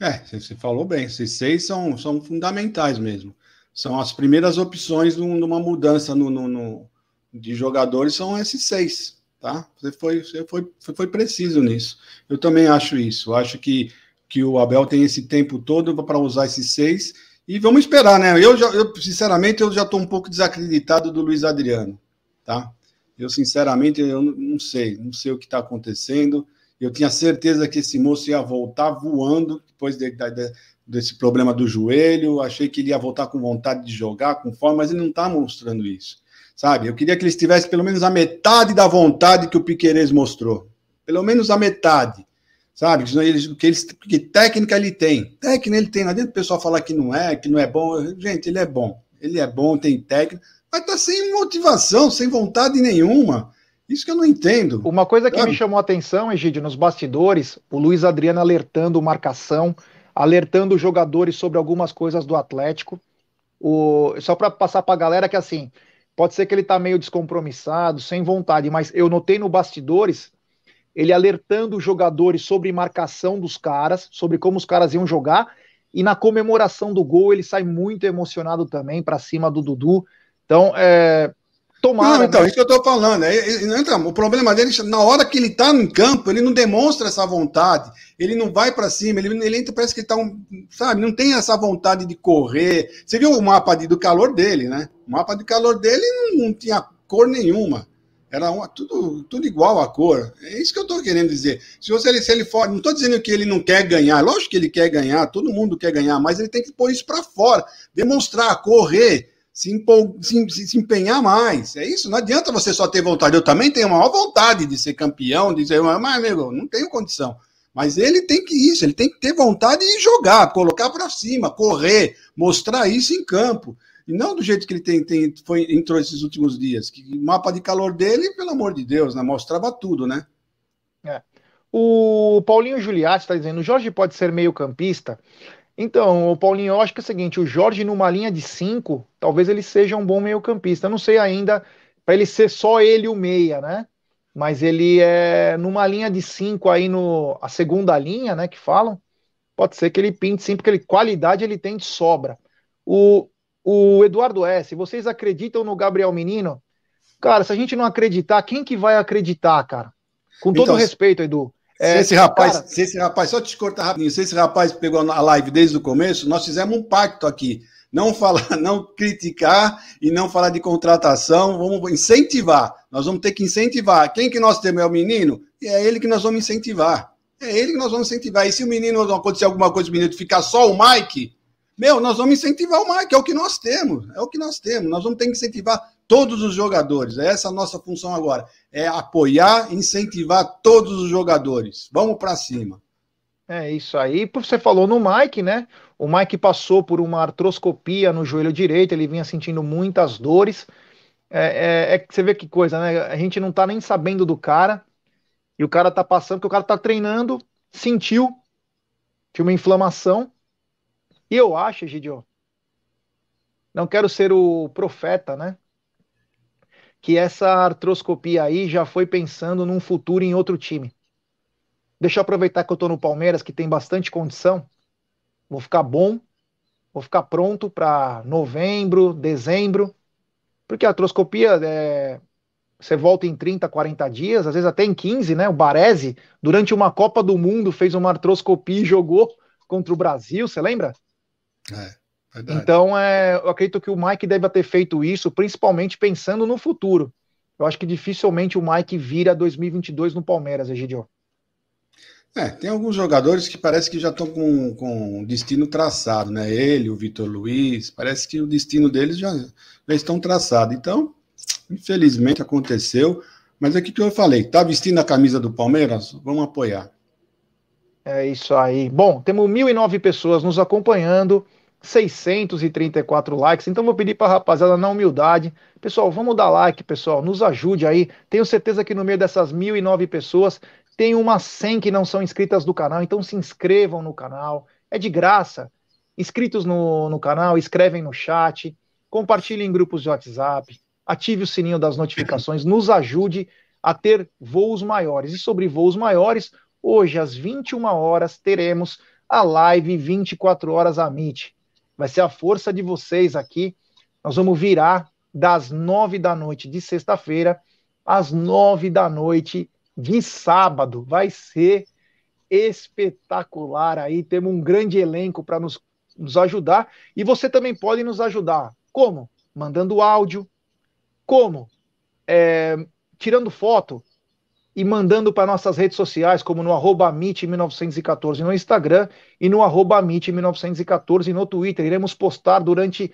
É, você falou bem, esses seis são, são fundamentais mesmo. São as primeiras opções numa mudança no, no, no, de jogadores, são esses seis, tá? Você foi, você foi, foi preciso nisso. Eu também acho isso. Acho que, que o Abel tem esse tempo todo para usar esses seis e vamos esperar, né? Eu, já, eu sinceramente, eu já estou um pouco desacreditado do Luiz Adriano, tá? Eu, sinceramente, eu não sei, não sei o que está acontecendo. Eu tinha certeza que esse moço ia voltar voando depois de, de, desse problema do joelho. Achei que ele ia voltar com vontade de jogar, com forma, mas ele não está mostrando isso. Sabe? Eu queria que ele estivesse pelo menos a metade da vontade que o Piqueires mostrou. Pelo menos a metade. Sabe? Eles, que, eles, que técnica ele tem. Técnica ele tem. Não adianta o pessoal falar que não é, que não é bom. Gente, ele é bom. Ele é bom, tem técnica, mas tá sem motivação, sem vontade nenhuma. Isso que eu não entendo. Uma coisa que sabe? me chamou a atenção, Egídio, nos bastidores, o Luiz Adriano alertando marcação, alertando os jogadores sobre algumas coisas do Atlético. O... Só para passar para a galera que assim, pode ser que ele tá meio descompromissado, sem vontade, mas eu notei no bastidores ele alertando os jogadores sobre marcação dos caras, sobre como os caras iam jogar, e na comemoração do gol ele sai muito emocionado também para cima do Dudu. Então, é, Tomara. Não, então, né? isso que eu tô falando. Então, o problema dele, na hora que ele tá no campo, ele não demonstra essa vontade, ele não vai para cima, ele, ele parece que ele tá, um, sabe, não tem essa vontade de correr. Você viu o mapa de, do calor dele, né? O mapa de calor dele não, não tinha cor nenhuma. Era uma, tudo, tudo igual a cor. É isso que eu estou querendo dizer. Se, você, se ele for. Não estou dizendo que ele não quer ganhar. Lógico que ele quer ganhar, todo mundo quer ganhar, mas ele tem que pôr isso para fora. Demonstrar, correr se, empol... se, se, empenhar mais. É isso, não adianta você só ter vontade. Eu também tenho a maior vontade de ser campeão, de dizer, mas, amigo, não tenho condição. Mas ele tem que isso, ele tem que ter vontade de jogar, colocar para cima, correr, mostrar isso em campo. E não do jeito que ele tem, tem, foi, entrou esses últimos dias. Que mapa de calor dele, pelo amor de Deus, né, mostrava tudo, né? É. O Paulinho Giuliatti está dizendo: o Jorge pode ser meio campista. Então, o Paulinho, eu acho que é o seguinte: o Jorge, numa linha de cinco, talvez ele seja um bom meio-campista. Não sei ainda para ele ser só ele o meia, né? Mas ele é numa linha de cinco aí no a segunda linha, né? Que falam. Pode ser que ele pinte sim, porque ele, qualidade ele tem de sobra. O, o Eduardo S., vocês acreditam no Gabriel Menino? Cara, se a gente não acreditar, quem que vai acreditar, cara? Com todo então, respeito, Edu. É, se esse rapaz, cara... se esse rapaz, só te cortar rapidinho, se esse rapaz pegou a live desde o começo, nós fizemos um pacto aqui. Não falar, não criticar e não falar de contratação, vamos incentivar. Nós vamos ter que incentivar. Quem que nós temos é o menino? E é ele que nós vamos incentivar. É ele que nós vamos incentivar. E se o menino acontecer alguma coisa, o menino ficar só o Mike, meu, nós vamos incentivar o Mike, é o que nós temos, é o que nós temos. Nós vamos ter que incentivar todos os jogadores. É essa a nossa função agora. É apoiar, incentivar todos os jogadores. Vamos para cima. É isso aí. Você falou no Mike, né? O Mike passou por uma artroscopia no joelho direito, ele vinha sentindo muitas dores. É, é, é você vê que coisa, né? A gente não tá nem sabendo do cara. E o cara tá passando, porque o cara tá treinando, sentiu, tinha uma inflamação. E eu acho, Gidio, não quero ser o profeta, né? Que essa artroscopia aí já foi pensando num futuro em outro time. Deixa eu aproveitar que eu tô no Palmeiras, que tem bastante condição. Vou ficar bom, vou ficar pronto para novembro, dezembro, porque a artroscopia é, você volta em 30, 40 dias, às vezes até em 15, né? O Baresi, durante uma Copa do Mundo, fez uma artroscopia e jogou contra o Brasil, você lembra? É. Verdade. Então, é, eu acredito que o Mike deve ter feito isso, principalmente pensando no futuro. Eu acho que dificilmente o Mike vira 2022 no Palmeiras, Egidio. É, tem alguns jogadores que parece que já estão com, com destino traçado, né? Ele, o Vitor Luiz, parece que o destino deles já, já estão traçado. Então, infelizmente aconteceu. Mas é o que eu falei, tá vestindo a camisa do Palmeiras? Vamos apoiar. É isso aí. Bom, temos 1.009 pessoas nos acompanhando. 634 likes. Então vou pedir para a rapaziada na humildade, pessoal, vamos dar like, pessoal, nos ajude aí. Tenho certeza que no meio dessas 1009 pessoas tem umas 100 que não são inscritas do canal, então se inscrevam no canal. É de graça. Inscritos no, no canal, escrevem no chat, compartilhem em grupos de WhatsApp, ative o sininho das notificações, nos ajude a ter voos maiores. E sobre voos maiores, hoje às 21 horas teremos a live 24 horas a MIT. Vai ser a força de vocês aqui. Nós vamos virar das nove da noite de sexta-feira às nove da noite de sábado. Vai ser espetacular aí. Temos um grande elenco para nos, nos ajudar. E você também pode nos ajudar. Como? Mandando áudio. Como? É, tirando foto e mandando para nossas redes sociais, como no arroba 1914 no Instagram e no arroba 1914 no Twitter. Iremos postar durante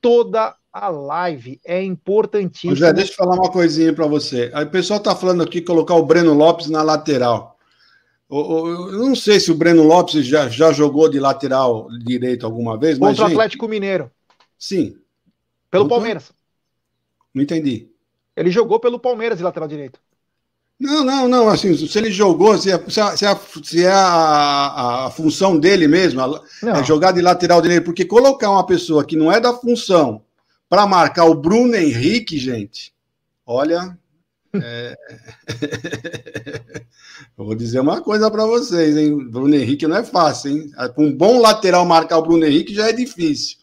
toda a live. É importantíssimo. José, deixa eu falar uma coisinha para você. Aí o pessoal está falando aqui colocar o Breno Lopes na lateral. Eu não sei se o Breno Lopes já, já jogou de lateral direito alguma vez. Contra o Atlético Mineiro. Sim. Pelo Palmeiras. Não entendi. Ele jogou pelo Palmeiras de lateral direito. Não, não, não. Assim, se ele jogou, se é, se é, se é a, a, a, função dele mesmo, é jogar de lateral direito, porque colocar uma pessoa que não é da função para marcar o Bruno Henrique, gente, olha. É... vou dizer uma coisa para vocês, hein? Bruno Henrique não é fácil, hein? Um bom lateral marcar o Bruno Henrique já é difícil.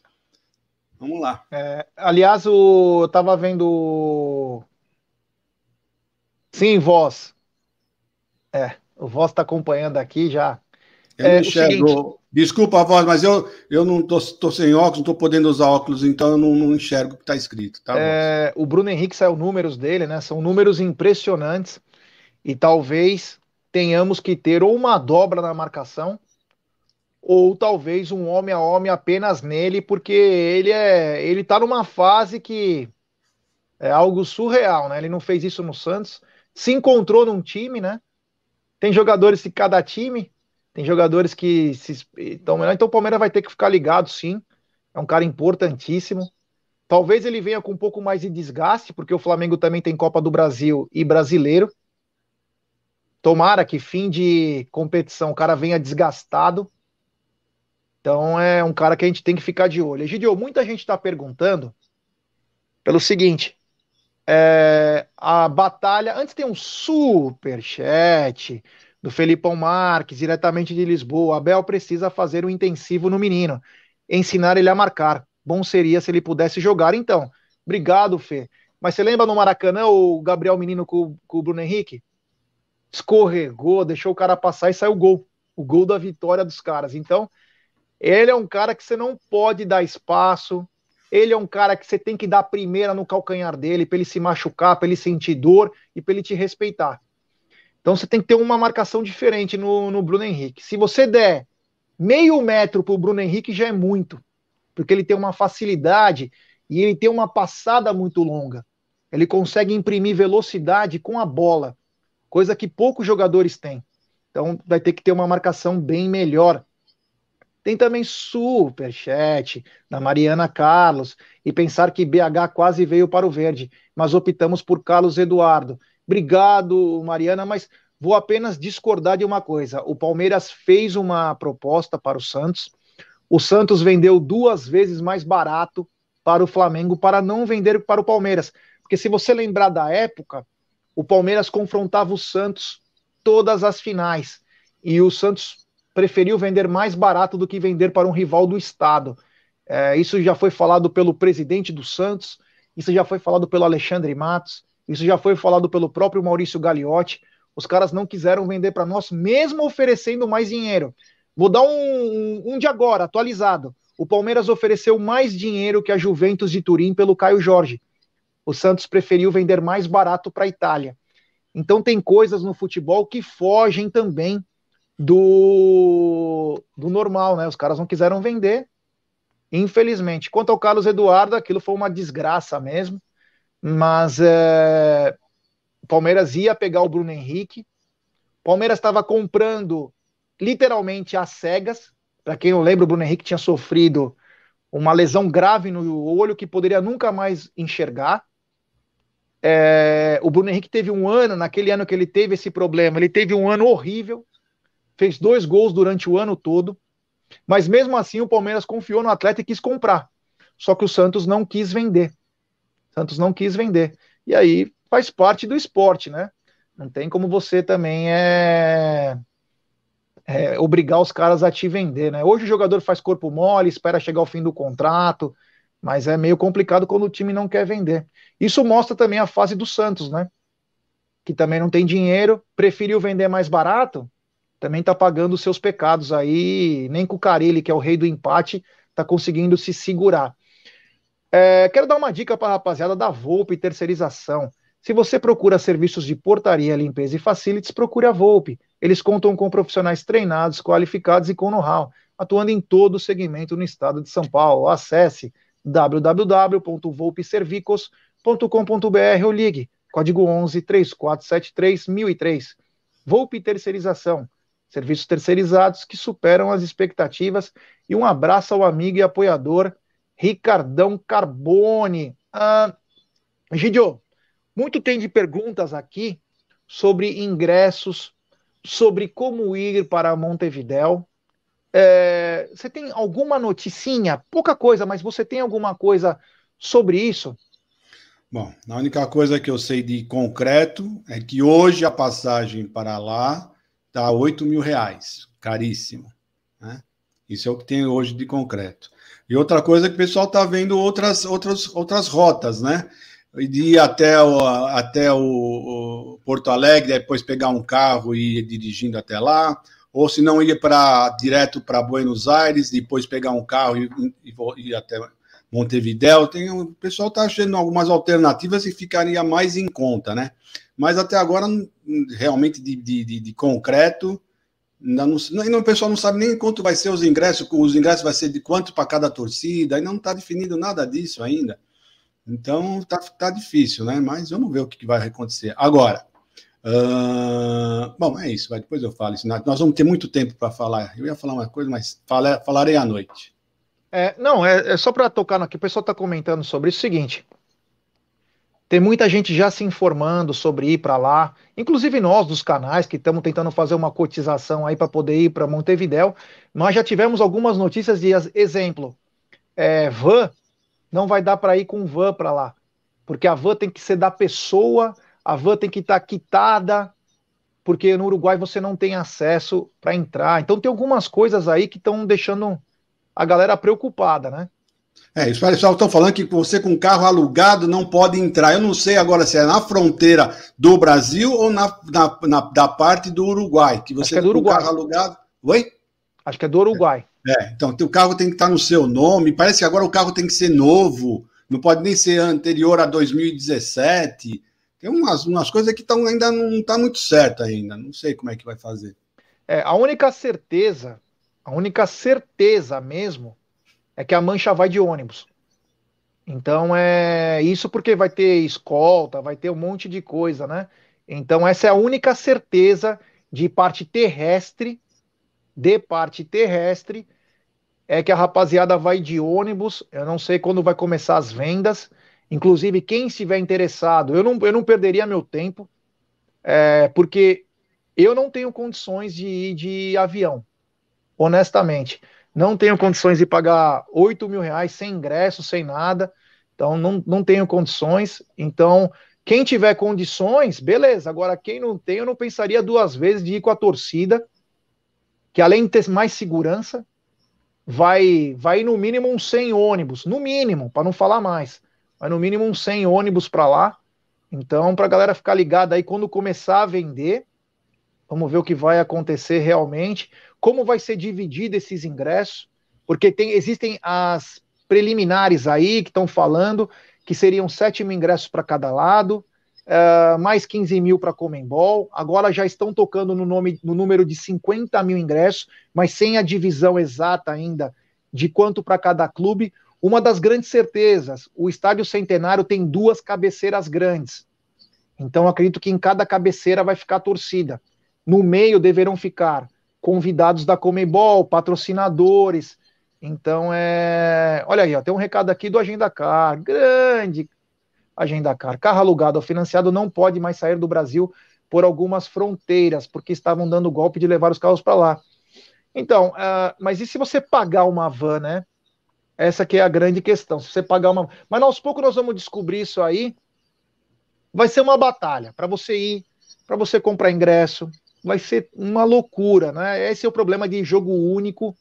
Vamos lá. É, aliás, o, eu tava vendo Sim, voz. É, o voz está acompanhando aqui já. Eu é, enxergo. Seguinte... Desculpa a voz, mas eu, eu não tô, tô sem óculos, não estou podendo usar óculos, então eu não, não enxergo o que está escrito. Tá, é, o Bruno Henrique saiu números dele, né? São números impressionantes. E talvez tenhamos que ter ou uma dobra na marcação, ou talvez um homem a homem apenas nele, porque ele é. ele tá numa fase que é algo surreal, né? Ele não fez isso no Santos se encontrou num time, né? Tem jogadores de cada time, tem jogadores que se estão melhor. Então o Palmeiras vai ter que ficar ligado, sim. É um cara importantíssimo. Talvez ele venha com um pouco mais de desgaste, porque o Flamengo também tem Copa do Brasil e Brasileiro. Tomara que fim de competição o cara venha desgastado. Então é um cara que a gente tem que ficar de olho. Egidio, muita gente está perguntando pelo seguinte: é, a batalha. Antes tem um super chat do Felipão Marques, diretamente de Lisboa. Abel precisa fazer um intensivo no menino, ensinar ele a marcar. Bom seria se ele pudesse jogar, então. Obrigado, Fê. Mas você lembra no Maracanã o Gabriel Menino com, com o Bruno Henrique? Escorregou, deixou o cara passar e saiu o gol. O gol da vitória dos caras. Então, ele é um cara que você não pode dar espaço, ele é um cara que você tem que dar a primeira no calcanhar dele, para ele se machucar, para ele sentir dor e para ele te respeitar. Então você tem que ter uma marcação diferente no, no Bruno Henrique. Se você der meio metro para o Bruno Henrique, já é muito, porque ele tem uma facilidade e ele tem uma passada muito longa. Ele consegue imprimir velocidade com a bola, coisa que poucos jogadores têm. Então vai ter que ter uma marcação bem melhor tem também super chat da Mariana Carlos e pensar que BH quase veio para o verde, mas optamos por Carlos Eduardo. Obrigado, Mariana, mas vou apenas discordar de uma coisa. O Palmeiras fez uma proposta para o Santos. O Santos vendeu duas vezes mais barato para o Flamengo para não vender para o Palmeiras. Porque se você lembrar da época, o Palmeiras confrontava o Santos todas as finais. E o Santos preferiu vender mais barato do que vender para um rival do Estado. É, isso já foi falado pelo presidente do Santos, isso já foi falado pelo Alexandre Matos, isso já foi falado pelo próprio Maurício Gagliotti. Os caras não quiseram vender para nós, mesmo oferecendo mais dinheiro. Vou dar um, um, um de agora, atualizado. O Palmeiras ofereceu mais dinheiro que a Juventus de Turim pelo Caio Jorge. O Santos preferiu vender mais barato para a Itália. Então tem coisas no futebol que fogem também do, do normal, né? Os caras não quiseram vender, infelizmente. Quanto ao Carlos Eduardo, aquilo foi uma desgraça mesmo, mas é, o Palmeiras ia pegar o Bruno Henrique, Palmeiras estava comprando literalmente às cegas. Para quem não lembra, o Bruno Henrique tinha sofrido uma lesão grave no olho que poderia nunca mais enxergar. É, o Bruno Henrique teve um ano, naquele ano que ele teve esse problema, ele teve um ano horrível fez dois gols durante o ano todo, mas mesmo assim o Palmeiras confiou no atleta e quis comprar. Só que o Santos não quis vender. Santos não quis vender. E aí faz parte do esporte, né? Não tem como você também é é, obrigar os caras a te vender, né? Hoje o jogador faz corpo mole, espera chegar ao fim do contrato, mas é meio complicado quando o time não quer vender. Isso mostra também a fase do Santos, né? Que também não tem dinheiro, preferiu vender mais barato, também tá pagando os seus pecados aí. Nem com o Carilli, que é o rei do empate, tá conseguindo se segurar. É, quero dar uma dica para a rapaziada da Volpe Terceirização. Se você procura serviços de portaria, limpeza e facilities, procure a Volpe. Eles contam com profissionais treinados, qualificados e com know-how, atuando em todo o segmento no estado de São Paulo. Acesse www.volpeservicos.com.br ou ligue código 11 3473 1003. Volpe Terceirização, serviços terceirizados que superam as expectativas. E um abraço ao amigo e apoiador Ricardão Carbone. Ah, Gidio, muito tem de perguntas aqui sobre ingressos, sobre como ir para Montevidéu. É, você tem alguma noticinha? Pouca coisa, mas você tem alguma coisa sobre isso? Bom, a única coisa que eu sei de concreto é que hoje a passagem para lá está 8 mil reais, caríssimo. Né? Isso é o que tem hoje de concreto. E outra coisa é que o pessoal está vendo outras, outras, outras rotas, né? De ir até, o, até o, o Porto Alegre, depois pegar um carro e ir dirigindo até lá, ou se não ir para direto para Buenos Aires, depois pegar um carro e, e, e ir até Montevidéu. Tem, o pessoal está achando algumas alternativas e ficaria mais em conta, né? Mas até agora, realmente de, de, de, concreto, não, não, o pessoal não sabe nem quanto vai ser os ingressos, os ingressos vai ser de quanto para cada torcida, ainda não está definido nada disso ainda. Então tá, tá difícil, né? Mas vamos ver o que, que vai acontecer. Agora, uh, bom, é isso, vai, depois eu falo isso. Nós vamos ter muito tempo para falar. Eu ia falar uma coisa, mas fala, falarei à noite. É, não, é, é só para tocar que o pessoal está comentando sobre isso. O seguinte, tem muita gente já se informando sobre ir para lá, inclusive nós dos canais que estamos tentando fazer uma cotização aí para poder ir para Montevidéu. Nós já tivemos algumas notícias de exemplo, é, van não vai dar para ir com van para lá, porque a van tem que ser da pessoa, a van tem que estar tá quitada, porque no Uruguai você não tem acesso para entrar. Então tem algumas coisas aí que estão deixando a galera preocupada, né? É, os pessoal estão falando que você com carro alugado não pode entrar. Eu não sei agora se é na fronteira do Brasil ou na, na, na da parte do Uruguai. Que você Acho que é do Uruguai. carro alugado. Oi? Acho que é do Uruguai. É, então o carro tem que estar no seu nome. Parece que agora o carro tem que ser novo. Não pode nem ser anterior a 2017. Tem umas, umas coisas que tão, ainda não está muito certo ainda. Não sei como é que vai fazer. É, a única certeza, a única certeza mesmo é que a mancha vai de ônibus. Então é isso porque vai ter escolta, vai ter um monte de coisa, né? Então essa é a única certeza de parte terrestre, de parte terrestre, é que a rapaziada vai de ônibus. Eu não sei quando vai começar as vendas. Inclusive, quem estiver interessado, eu não, eu não perderia meu tempo, é, porque eu não tenho condições de ir de avião, honestamente não tenho condições de pagar 8 mil reais sem ingresso, sem nada, então não, não tenho condições. Então, quem tiver condições, beleza. Agora, quem não tem, eu não pensaria duas vezes de ir com a torcida, que além de ter mais segurança, vai, vai no mínimo uns 100 ônibus, no mínimo, para não falar mais. Vai no mínimo uns 100 ônibus para lá. Então, para a galera ficar ligada aí quando começar a vender, vamos ver o que vai acontecer realmente como vai ser dividido esses ingressos, porque tem, existem as preliminares aí que estão falando que seriam 7 mil ingressos para cada lado, uh, mais 15 mil para Comembol. Agora já estão tocando no, nome, no número de 50 mil ingressos, mas sem a divisão exata ainda de quanto para cada clube. Uma das grandes certezas: o Estádio Centenário tem duas cabeceiras grandes. Então acredito que em cada cabeceira vai ficar torcida. No meio deverão ficar convidados da Comebol, patrocinadores. Então é. Olha aí, ó, tem um recado aqui do Agenda Car, grande Agenda Car. Carro alugado ou financiado não pode mais sair do Brasil por algumas fronteiras, porque estavam dando golpe de levar os carros para lá. Então, uh, mas e se você pagar uma van, né? Essa que é a grande questão. Se você pagar uma. Mas aos poucos nós vamos descobrir isso aí. Vai ser uma batalha para você ir, para você comprar ingresso, vai ser uma loucura, né? Esse é o problema de jogo único,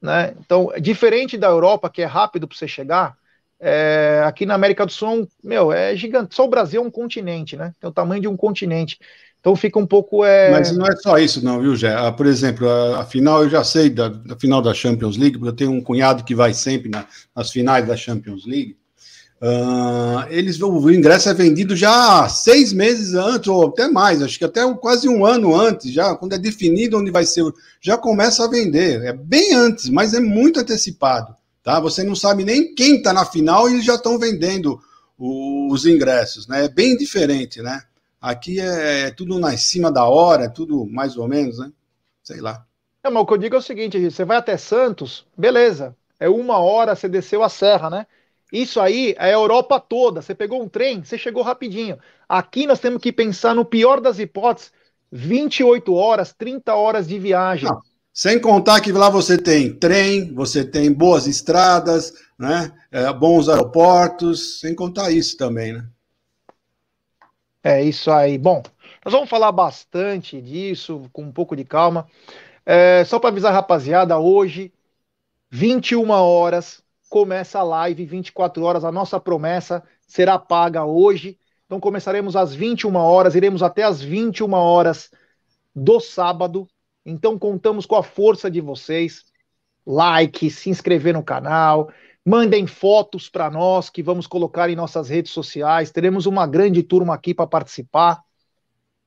né? Então, diferente da Europa, que é rápido para você chegar, é, aqui na América do Sul, meu, é gigante. Só o Brasil é um continente, né? Tem o tamanho de um continente. Então fica um pouco. É... Mas não é só isso, não, viu, Gé? Ah, por exemplo, a, a, final, eu já sei da, da, final da Champions League, porque eu tenho um cunhado que vai sempre na, nas finais da Champions League. Uh, eles, o ingresso é vendido já seis meses antes, ou até mais, acho que até quase um ano antes, já quando é definido onde vai ser, já começa a vender. É bem antes, mas é muito antecipado. Tá? Você não sabe nem quem está na final e eles já estão vendendo o, os ingressos. Né? É bem diferente, né? Aqui é, é tudo na cima da hora, é tudo mais ou menos, né? Sei lá. É, mas o que eu digo é o seguinte, você vai até Santos, beleza. É uma hora, você desceu a serra, né? Isso aí é a Europa toda. Você pegou um trem, você chegou rapidinho. Aqui nós temos que pensar no pior das hipóteses, 28 horas, 30 horas de viagem. Não, sem contar que lá você tem trem, você tem boas estradas, né? É, bons aeroportos, sem contar isso também, né? É isso aí. Bom, nós vamos falar bastante disso, com um pouco de calma. É, só para avisar, rapaziada, hoje, 21 horas, começa a live, 24 horas. A nossa promessa será paga hoje. Então começaremos às 21 horas, iremos até às 21 horas do sábado. Então contamos com a força de vocês. Like, se inscrever no canal, Mandem fotos para nós que vamos colocar em nossas redes sociais. Teremos uma grande turma aqui para participar.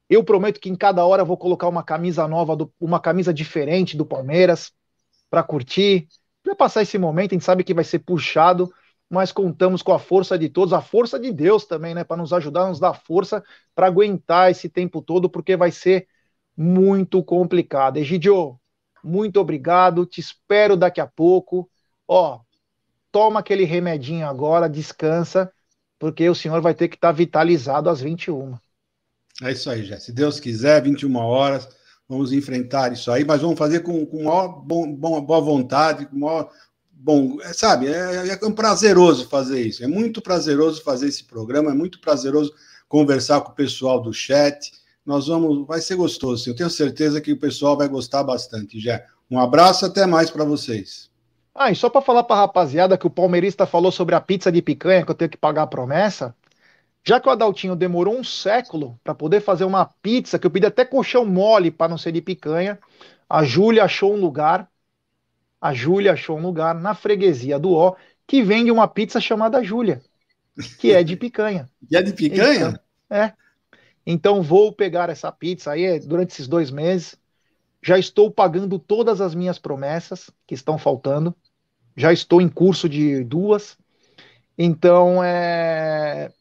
Eu prometo que em cada hora vou colocar uma camisa nova, do, uma camisa diferente do Palmeiras para curtir, para passar esse momento. A gente sabe que vai ser puxado, mas contamos com a força de todos, a força de Deus também, né, para nos ajudar, nos dar força para aguentar esse tempo todo, porque vai ser muito complicado. Egidio, muito obrigado. Te espero daqui a pouco. Ó, toma aquele remedinho agora, descansa, porque o senhor vai ter que estar tá vitalizado às 21. É isso aí, já. Se Deus quiser, 21 horas, vamos enfrentar isso aí, mas vamos fazer com, com maior bom, bom, boa vontade, com maior bom, é, sabe, é, é, prazeroso fazer isso, é muito prazeroso fazer esse programa, é muito prazeroso conversar com o pessoal do chat. Nós vamos, vai ser gostoso. Eu tenho certeza que o pessoal vai gostar bastante, já. Um abraço, até mais para vocês. Ah, e só para falar para a rapaziada que o palmeirista falou sobre a pizza de picanha que eu tenho que pagar a promessa, já que o Adaltinho demorou um século para poder fazer uma pizza, que eu pedi até colchão mole para não ser de picanha, a Júlia achou um lugar, a Júlia achou um lugar na freguesia do Ó, que vende uma pizza chamada Júlia, que é de picanha. E é de picanha? Então, é. Então vou pegar essa pizza aí durante esses dois meses. Já estou pagando todas as minhas promessas que estão faltando já estou em curso de duas, então é,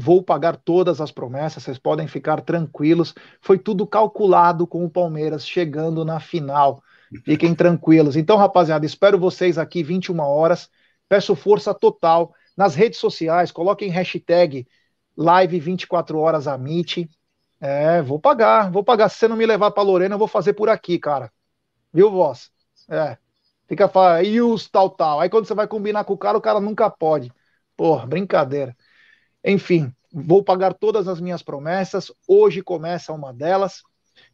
vou pagar todas as promessas, vocês podem ficar tranquilos. Foi tudo calculado com o Palmeiras chegando na final. Fiquem tranquilos. Então, rapaziada, espero vocês aqui 21 horas. Peço força total nas redes sociais, coloquem hashtag live 24 horas a Meet. É, vou pagar, vou pagar. Se você não me levar para Lorena, eu vou fazer por aqui, cara. Viu, voz? É. Fica falando, e os tal, tal. Aí quando você vai combinar com o cara, o cara nunca pode. Porra, brincadeira. Enfim, vou pagar todas as minhas promessas. Hoje começa uma delas.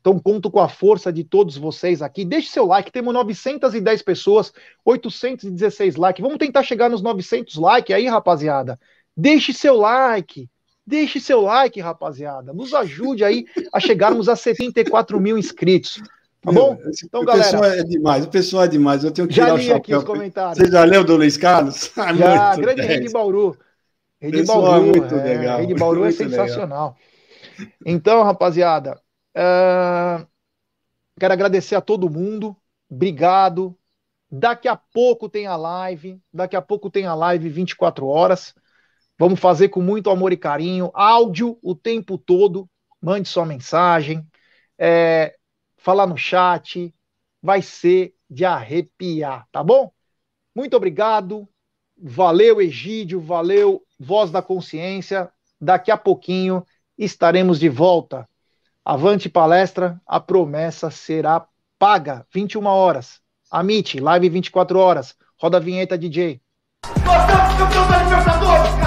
Então conto com a força de todos vocês aqui. Deixe seu like, temos 910 pessoas, 816 likes. Vamos tentar chegar nos 900 likes aí, rapaziada. Deixe seu like. Deixe seu like, rapaziada. Nos ajude aí a chegarmos a 74 mil inscritos. Tá bom? Então, o galera. O pessoal é demais, o pessoal é demais. Eu tenho que já tirar li o aqui os comentários. Você já leu do Luiz Carlos? Ah, já, grande de Bauru. Rei de Bauru. É muito é, legal. Rei de Bauru é muito é sensacional. Legal. Então, rapaziada, uh, quero agradecer a todo mundo. Obrigado. Daqui a pouco tem a live. Daqui a pouco tem a live 24 horas. Vamos fazer com muito amor e carinho. Áudio o tempo todo. Mande sua mensagem. É, falar no chat, vai ser de arrepiar, tá bom? Muito obrigado, valeu Egídio, valeu Voz da Consciência. Daqui a pouquinho estaremos de volta. Avante palestra, a promessa será paga. 21 horas. Amit, live 24 horas. Roda a vinheta, DJ. Gostamos!